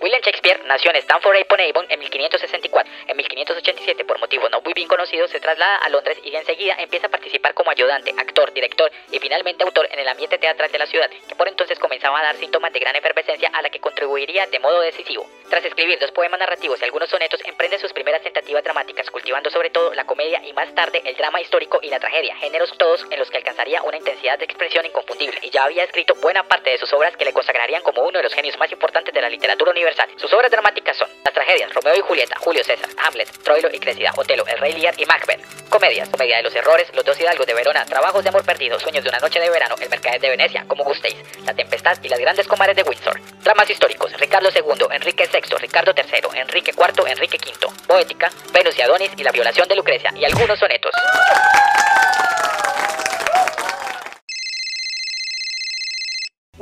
William Shakespeare nació en Stamford upon Avon en 1564. En 1587, por motivos no muy bien conocidos, se traslada a Londres y enseguida empieza a participar como ayudante, actor, director y finalmente autor en el ambiente teatral de la ciudad, que por entonces comenzaba a dar síntomas de gran efervescencia a la que contribuiría de modo decisivo. Tras escribir dos poemas narrativos y algunos sonetos, emprende sus primeras tentativas dramáticas, cultivando sobre todo la comedia y más tarde el drama histórico y la tragedia, géneros todos en los que alcanzaría una intensidad de expresión inconfundible, y ya había escrito buena parte de sus obras que le consagrarían como uno de los genios más importantes de la literatura universal. Sus obras dramáticas son las tragedias Romeo y Julieta, Julio César, Hamlet, Troilo y Cressida, Otelo, El Rey Lear y Macbeth. Comedias, Comedia de los Errores, Los Dos Hidalgos de Verona, Trabajos de Amor Perdido, Sueños de una Noche de Verano, El Mercader de Venecia, como gustéis, La Tempestad y las Grandes Comares de Windsor. Dramas históricos, Ricardo II, Enrique VI, Ricardo III, Enrique IV, Enrique V. Poética, Venus y Adonis y la violación de Lucrecia y algunos sonetos.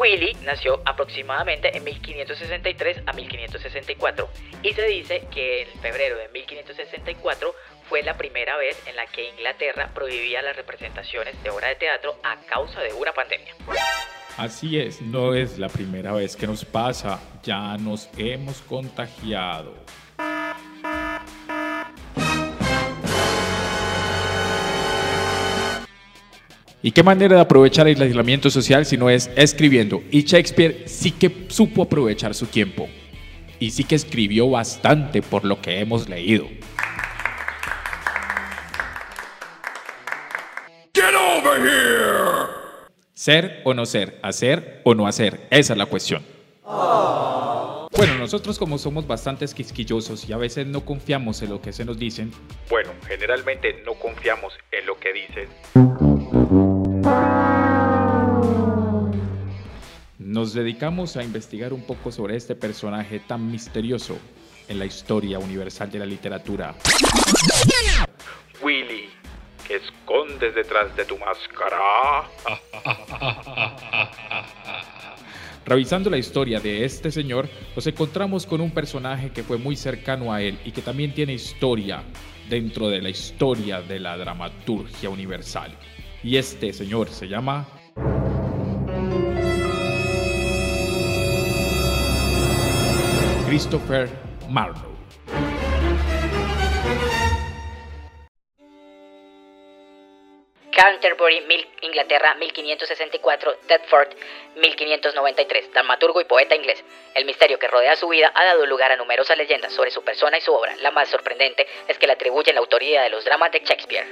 Willy nació aproximadamente en 1563 a 1564 y se dice que en febrero de 1564 fue la primera vez en la que Inglaterra prohibía las representaciones de obra de teatro a causa de una pandemia. Así es, no es la primera vez que nos pasa, ya nos hemos contagiado. ¿Y qué manera de aprovechar el aislamiento social si no es escribiendo? Y Shakespeare sí que supo aprovechar su tiempo. Y sí que escribió bastante por lo que hemos leído. Get over here. Ser o no ser, hacer o no hacer, esa es la cuestión. Bueno, nosotros como somos bastante quisquillosos y a veces no confiamos en lo que se nos dicen. Bueno, generalmente no confiamos en lo que dicen. Nos dedicamos a investigar un poco sobre este personaje tan misterioso en la historia universal de la literatura. Willy, ¿qué escondes detrás de tu máscara? Revisando la historia de este señor, nos encontramos con un personaje que fue muy cercano a él y que también tiene historia dentro de la historia de la dramaturgia universal. Y este señor se llama... Christopher Marlowe. Canterbury, Inglaterra, 1564, Deptford, 1593, dramaturgo y poeta inglés. El misterio que rodea su vida ha dado lugar a numerosas leyendas sobre su persona y su obra. La más sorprendente es que le atribuyen la autoría de los dramas de Shakespeare.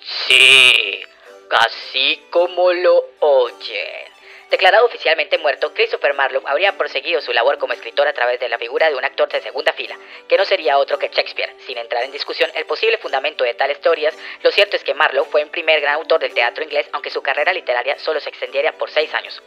Sí, casi como lo oyen. Declarado oficialmente muerto, Christopher Marlowe habría proseguido su labor como escritor a través de la figura de un actor de segunda fila, que no sería otro que Shakespeare. Sin entrar en discusión el posible fundamento de tales teorías, lo cierto es que Marlowe fue el primer gran autor del teatro inglés, aunque su carrera literaria solo se extendiera por seis años.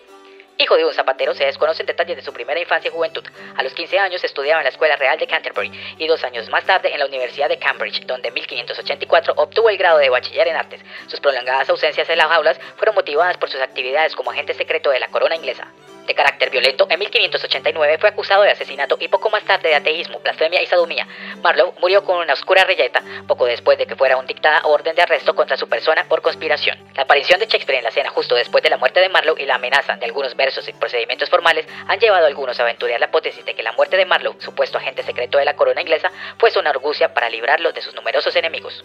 Hijo de un zapatero, se desconocen detalles de su primera infancia y juventud. A los 15 años estudiaba en la Escuela Real de Canterbury y dos años más tarde en la Universidad de Cambridge, donde en 1584 obtuvo el grado de bachiller en artes. Sus prolongadas ausencias en las aulas fueron motivadas por sus actividades como agente secreto de la corona inglesa de carácter violento, en 1589 fue acusado de asesinato y poco más tarde de ateísmo, blasfemia y sodomía. Marlowe murió con una oscura reyeta poco después de que fuera un dictada orden de arresto contra su persona por conspiración. La aparición de Shakespeare en la escena justo después de la muerte de Marlowe y la amenaza de algunos versos y procedimientos formales han llevado a algunos a aventurar la hipótesis de que la muerte de Marlowe, supuesto agente secreto de la corona inglesa, fue una argucia para librarlo de sus numerosos enemigos.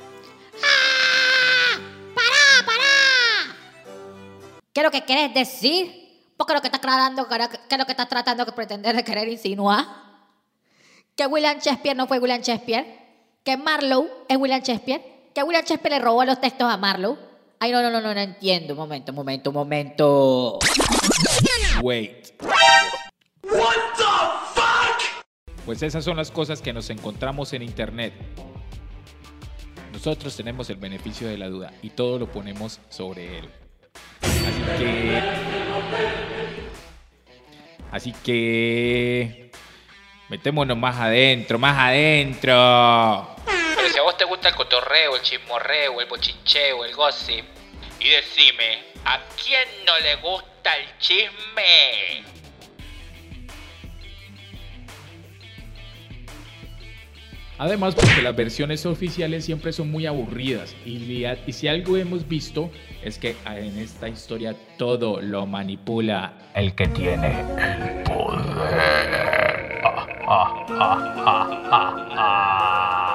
¡Ah! ¡Para, para! ¿Qué es lo que quieres decir? Porque lo que está tratando, que lo que está tratando de pretender de querer insinuar, que William Shakespeare no fue William Shakespeare, que Marlowe es William Shakespeare, que William Shakespeare le robó los textos a Marlowe. Ay, no, no, no, no, no entiendo. Un momento, un momento, un momento. Wait. What the fuck? Pues esas son las cosas que nos encontramos en internet. Nosotros tenemos el beneficio de la duda y todo lo ponemos sobre él. Así que. Así que. Metémonos más adentro, más adentro. Pero si a vos te gusta el cotorreo, el chismorreo, el bochincheo, el gossip. Y decime, ¿a quién no le gusta el chisme? Además, porque las versiones oficiales siempre son muy aburridas y, si algo hemos visto es que en esta historia todo lo manipula el que tiene el poder. ja, ja, ja.